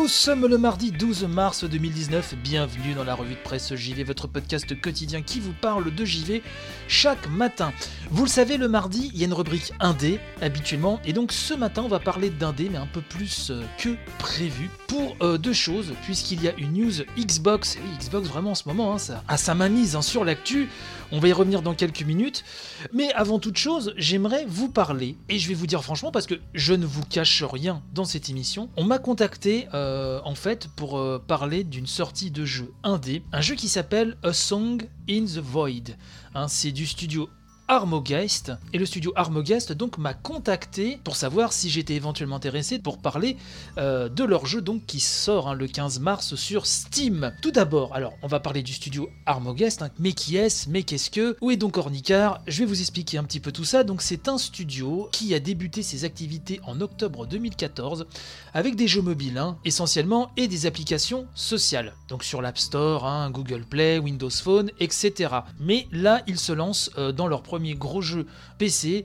Nous sommes le mardi 12 mars 2019, bienvenue dans la revue de presse JV, votre podcast quotidien qui vous parle de JV chaque matin. Vous le savez, le mardi, il y a une rubrique indé habituellement, et donc ce matin on va parler d'indé, mais un peu plus euh, que prévu, pour euh, deux choses, puisqu'il y a une news Xbox, et Xbox vraiment en ce moment, hein, ça a sa mainmise hein, sur l'actu, on va y revenir dans quelques minutes, mais avant toute chose, j'aimerais vous parler, et je vais vous dire franchement, parce que je ne vous cache rien dans cette émission, on m'a contacté euh, en fait pour euh, parler d'une sortie de jeu indé, un jeu qui s'appelle A Song in the Void. Hein, c'est du studio Armogeist et le studio Armogeist donc m'a contacté pour savoir si j'étais éventuellement intéressé pour parler euh, de leur jeu donc qui sort hein, le 15 mars sur Steam. Tout d'abord, alors on va parler du studio Armogeist, hein, mais qui est-ce, mais qu'est-ce que, où est donc Ornicar? Je vais vous expliquer un petit peu tout ça. Donc c'est un studio qui a débuté ses activités en octobre 2014 avec des jeux mobiles hein, essentiellement et des applications sociales. Donc sur l'App Store, Google Play, Windows Phone, etc. Mais là ils se lancent euh, dans leur premier gros jeu PC.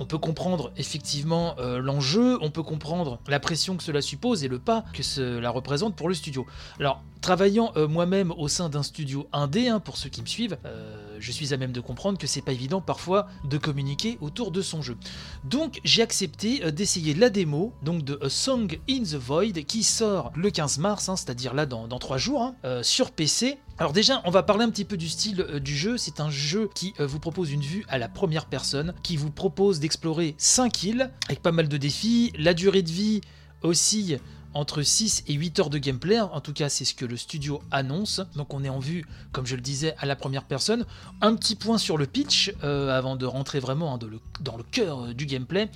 On peut comprendre effectivement euh, l'enjeu, on peut comprendre la pression que cela suppose et le pas que cela représente pour le studio. Alors, travaillant euh, moi-même au sein d'un studio indé, hein, pour ceux qui me suivent, euh, je suis à même de comprendre que c'est pas évident parfois de communiquer autour de son jeu. Donc, j'ai accepté d'essayer la démo donc de A Song in the Void qui sort le 15 mars, hein, c'est-à-dire là dans, dans 3 jours, hein, sur PC. Alors déjà, on va parler un petit peu du style euh, du jeu. C'est un jeu qui euh, vous propose une vue à la première personne, qui vous propose d'explorer 5 îles, avec pas mal de défis. La durée de vie oscille entre 6 et 8 heures de gameplay, en tout cas c'est ce que le studio annonce, donc on est en vue, comme je le disais, à la première personne. Un petit point sur le pitch, euh, avant de rentrer vraiment hein, dans le cœur du gameplay,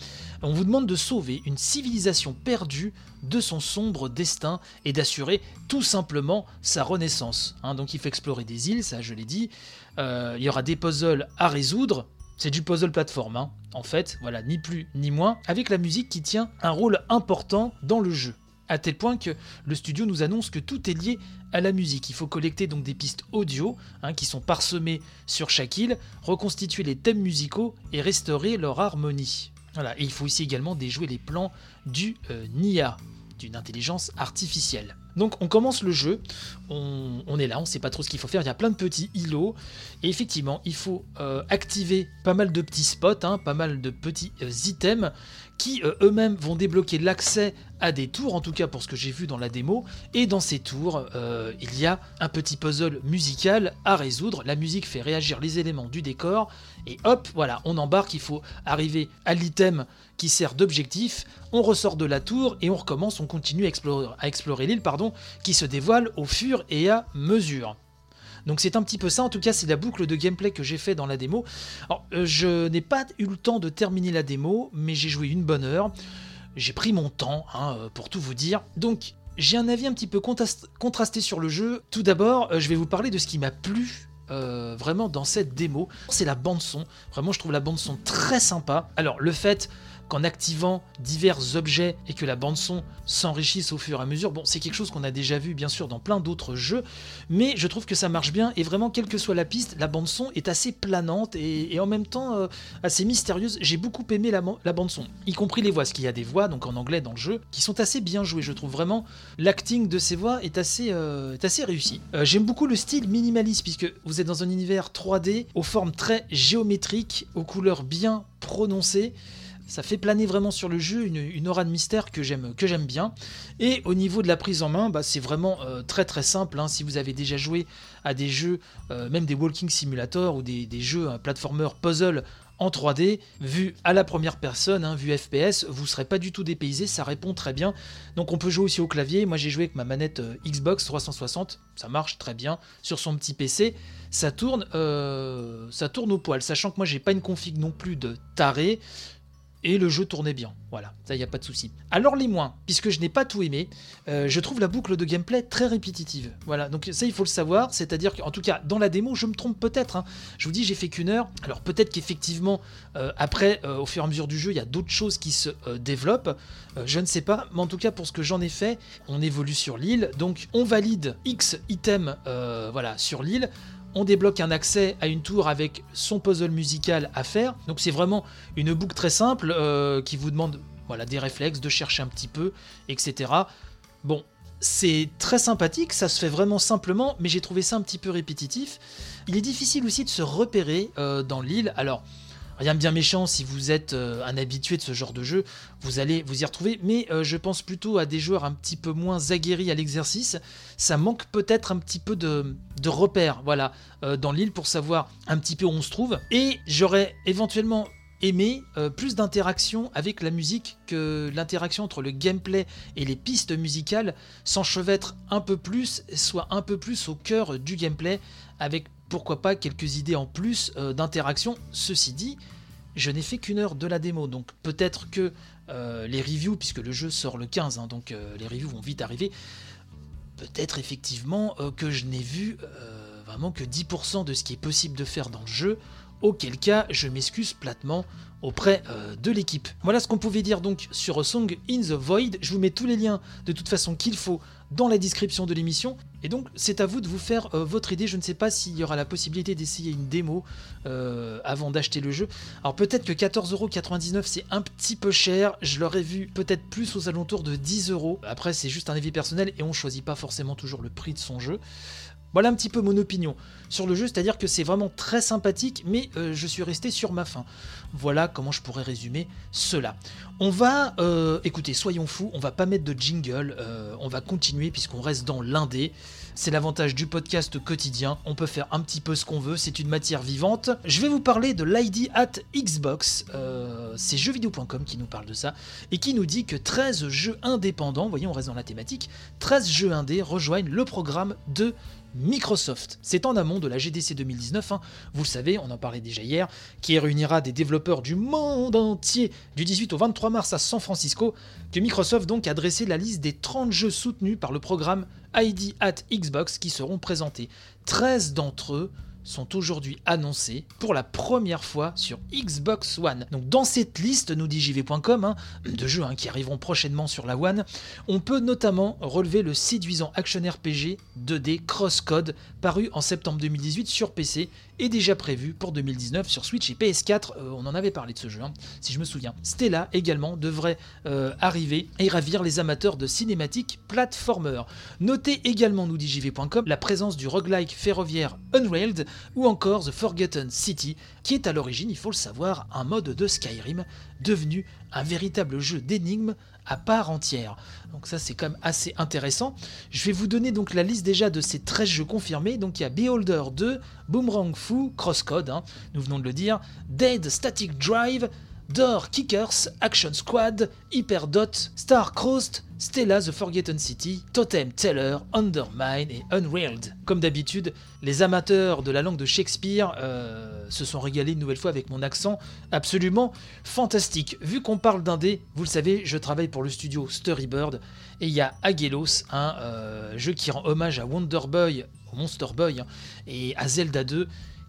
on vous demande de sauver une civilisation perdue de son sombre destin et d'assurer tout simplement sa renaissance. hein. donc il faut explorer des îles, ça je l'ai dit, Euh, il y aura des puzzles à résoudre, c'est du puzzle plateforme, hein. en fait, voilà, ni plus ni moins, avec la musique qui tient un rôle important dans le jeu. À tel point que le studio nous annonce que tout est lié à la musique. Il faut collecter donc des pistes audio hein, qui sont parsemées sur chaque île, reconstituer les thèmes musicaux et restaurer leur harmonie. Il faut aussi également déjouer les plans du euh, NIA, d'une intelligence artificielle. Donc on commence le jeu, on, est là, on sait pas trop ce qu'il faut faire, il y a plein de petits îlots, et effectivement il faut euh, activer pas mal de petits spots, hein, pas mal de petits euh, items qui euh, eux-mêmes vont débloquer l'accès à des tours, en tout cas pour ce que j'ai vu dans la démo, et dans ces tours il y a un petit puzzle musical à résoudre, la musique fait réagir les éléments du décor, et hop, voilà, on embarque, il faut arriver à l'item qui sert d'objectif, on ressort de la tour et on recommence, on continue à explorer l'île, pardon, qui se dévoile au fur et à mesure. Donc c'est un petit peu ça, en tout cas c'est la boucle de gameplay que j'ai fait dans la démo. Euh, je n'ai pas eu le temps de terminer la démo, mais j'ai joué une bonne heure. J'ai pris mon temps, hein, euh, pour tout vous dire. Donc j'ai un avis un petit peu contrasté sur le jeu. Tout d'abord, euh, je vais vous parler de ce qui m'a plu vraiment dans cette démo. C'est la bande son. Vraiment, je trouve la bande son très sympa. Alors le fait qu'en activant divers objets et que la bande son s'enrichisse au fur et à mesure, bon, c'est quelque chose qu'on a déjà vu bien sûr dans plein d'autres jeux, mais je trouve que ça marche bien et vraiment quelle que soit la piste, la bande son est assez planante et, en même temps euh, assez mystérieuse. J'ai beaucoup aimé la, bande son, y compris les voix, parce qu'il y a des voix donc en anglais dans le jeu qui sont assez bien jouées. Je trouve vraiment l'acting de ces voix est assez, euh, réussi. Euh, J'aime beaucoup le style minimaliste puisque vous êtes dans un univers 3D aux formes très géométriques, aux couleurs bien prononcées. Ça fait planer vraiment sur le jeu une, aura de mystère que j'aime bien. Et au niveau de la prise en main, bah, c'est vraiment euh, très très simple. hein. Si vous avez déjà joué à des jeux, euh, même des walking simulator ou des, jeux un platformer puzzle en 3D, vu à la première personne, hein, vu FPS, vous serez pas du tout dépaysé, ça répond très bien. Donc on peut jouer aussi au clavier. Moi j'ai joué avec ma manette euh, Xbox 360, ça marche très bien sur son petit PC. Ça tourne, ça tourne au poil, sachant que moi j'ai pas une config non plus de taré. Et le jeu tournait bien. Voilà, ça y a pas de souci. Alors les moins, puisque je n'ai pas tout aimé, euh, je trouve la boucle de gameplay très répétitive. Voilà, donc ça il faut le savoir, c'est-à-dire qu'en tout cas dans la démo, je me trompe peut-être. hein. Je vous dis, j'ai fait qu'une heure. Alors peut-être qu'effectivement euh, après, euh, au fur et à mesure du jeu, il y a d'autres choses qui se développent. Je ne sais pas, mais en tout cas pour ce que j'en ai fait, on évolue sur l'île, donc on valide X items, voilà, sur l'île on débloque un accès à une tour avec son puzzle musical à faire. Donc c'est vraiment une boucle très simple euh, qui vous demande voilà, des réflexes, de chercher un petit peu, etc. Bon, c'est très sympathique, ça se fait vraiment simplement, mais j'ai trouvé ça un petit peu répétitif. Il est difficile aussi de se repérer euh, dans l'île. Alors, rien de bien méchant, si vous êtes euh, un habitué de ce genre de jeu, vous allez vous y retrouver, mais euh, je pense plutôt à des joueurs un petit peu moins aguerris à l'exercice. Ça manque peut-être un petit peu de, repères, voilà, euh, dans l'île pour savoir un petit peu où on se trouve. Et j'aurais éventuellement aimé plus d'interaction avec la musique que l'interaction entre le gameplay et les pistes musicales s'enchevêtre un peu plus, soit un peu plus au cœur du gameplay, avec pourquoi pas quelques idées en plus euh, d'interaction. Ceci dit, je n'ai fait qu'une heure de la démo, donc peut-être que euh, les reviews, puisque le jeu sort le 15, hein, donc euh, les reviews vont vite arriver, peut-être effectivement que je n'ai vu vraiment que 10% de ce qui est possible de faire dans le jeu, auquel cas je m'excuse platement auprès de l'équipe. Voilà ce qu'on pouvait dire donc sur Song in the Void. Je vous mets tous les liens de toute façon qu'il faut dans la description de l'émission. Et donc c'est à vous de vous faire euh, votre idée. Je ne sais pas s'il y aura la possibilité d'essayer une démo euh, avant d'acheter le jeu. Alors peut-être que 14,99€ c'est un petit peu cher. Je l'aurais vu peut-être plus aux alentours de 10€. Après c'est juste un avis personnel et on choisit pas forcément toujours le prix de son jeu. Voilà un petit peu mon opinion sur le jeu, c'est-à-dire que c'est vraiment très sympathique, mais euh, je suis resté sur ma faim. Voilà comment je pourrais résumer cela. On va, euh, écoutez, soyons fous, on va pas mettre de jingle, euh, on va continuer puisqu'on reste dans l'indé. C'est l'avantage du podcast quotidien, on peut faire un petit peu ce qu'on veut, c'est une matière vivante. Je vais vous parler de l'ID at Xbox, c'est jeuxvideo.com qui nous parle de ça, et qui nous dit que 13 jeux indépendants, voyez on reste dans la thématique, 13 jeux indés rejoignent le programme de Microsoft. C'est en amont de la GDC 2019, hein, vous le savez, on en parlait déjà hier, qui réunira des développeurs du monde entier du 18 au 23 mars à San Francisco, que Microsoft donc a dressé la liste des 30 jeux soutenus par le programme ID at Xbox qui seront présentés. 13 d'entre eux sont aujourd'hui annoncés pour la première fois sur Xbox One. Donc dans cette liste, nous dit JV.com, hein, de jeux hein, qui arriveront prochainement sur la One, on peut notamment relever le séduisant action RPG 2D Crosscode paru en septembre 2018 sur PC et déjà prévu pour 2019 sur Switch et PS4. Euh, on en avait parlé de ce jeu, hein, si je me souviens. Stella également devrait euh, arriver et ravir les amateurs de cinématiques platformer. Notez également, nous dit JV.com, la présence du roguelike ferroviaire Unrailed ou encore The Forgotten City, qui est à l'origine, il faut le savoir, un mode de Skyrim devenu un véritable jeu d'énigmes à part entière. Donc ça c'est quand même assez intéressant. Je vais vous donner donc la liste déjà de ces 13 jeux confirmés. Donc il y a Beholder 2, Boomerang Fu, Crosscode, hein, nous venons de le dire, Dead Static Drive, Door Kickers, Action Squad, Hyperdot, Starcrossed, Stella The Forgotten City, Totem Teller, Undermine et Unrealed. Comme d'habitude, les amateurs de la langue de Shakespeare euh, se sont régalés une nouvelle fois avec mon accent absolument fantastique. Vu qu'on parle d'indé, vous le savez, je travaille pour le studio Storybird et il y a Agelos, un euh, jeu qui rend hommage à Wonder Boy, au Monster Boy, hein, et à Zelda 2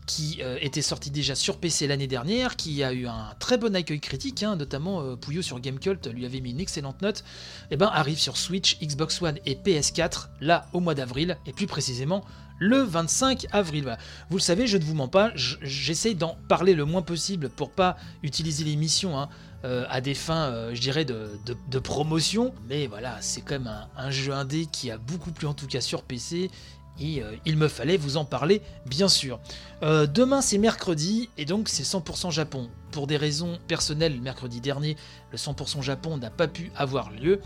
qui euh, était sorti déjà sur PC l'année dernière, qui a eu un très bon accueil critique, hein, notamment euh, Pouillot sur Gamecult lui avait mis une excellente note, et ben arrive sur Switch, Xbox One et PS4, là au mois d'avril, et plus précisément le 25 avril. Vous le savez, je ne vous mens pas, j'essaye d'en parler le moins possible pour pas utiliser l'émission hein, euh, à des fins, euh, je dirais, de promotion, mais voilà, c'est quand même un, un jeu indé qui a beaucoup plu en tout cas sur PC, et euh, il me fallait vous en parler, bien sûr. Euh, demain c'est mercredi et donc c'est 100% Japon. Pour des raisons personnelles, mercredi dernier, le 100% Japon n'a pas pu avoir lieu.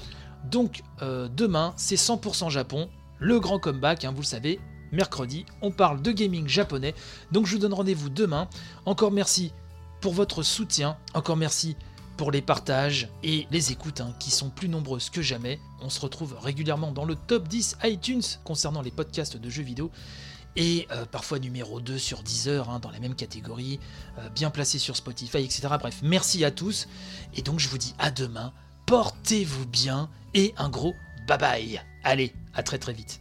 Donc euh, demain c'est 100% Japon, le grand comeback, hein, vous le savez. Mercredi, on parle de gaming japonais. Donc je vous donne rendez-vous demain. Encore merci pour votre soutien. Encore merci pour les partages et les écoutes hein, qui sont plus nombreuses que jamais. On se retrouve régulièrement dans le top 10 iTunes concernant les podcasts de jeux vidéo. et euh, parfois numéro 2 sur Deezer, hein, dans la même catégorie, euh, bien placé sur Spotify, etc. Bref, merci à tous. Et donc je vous dis à demain, portez-vous bien et un gros bye bye. Allez, à très très vite.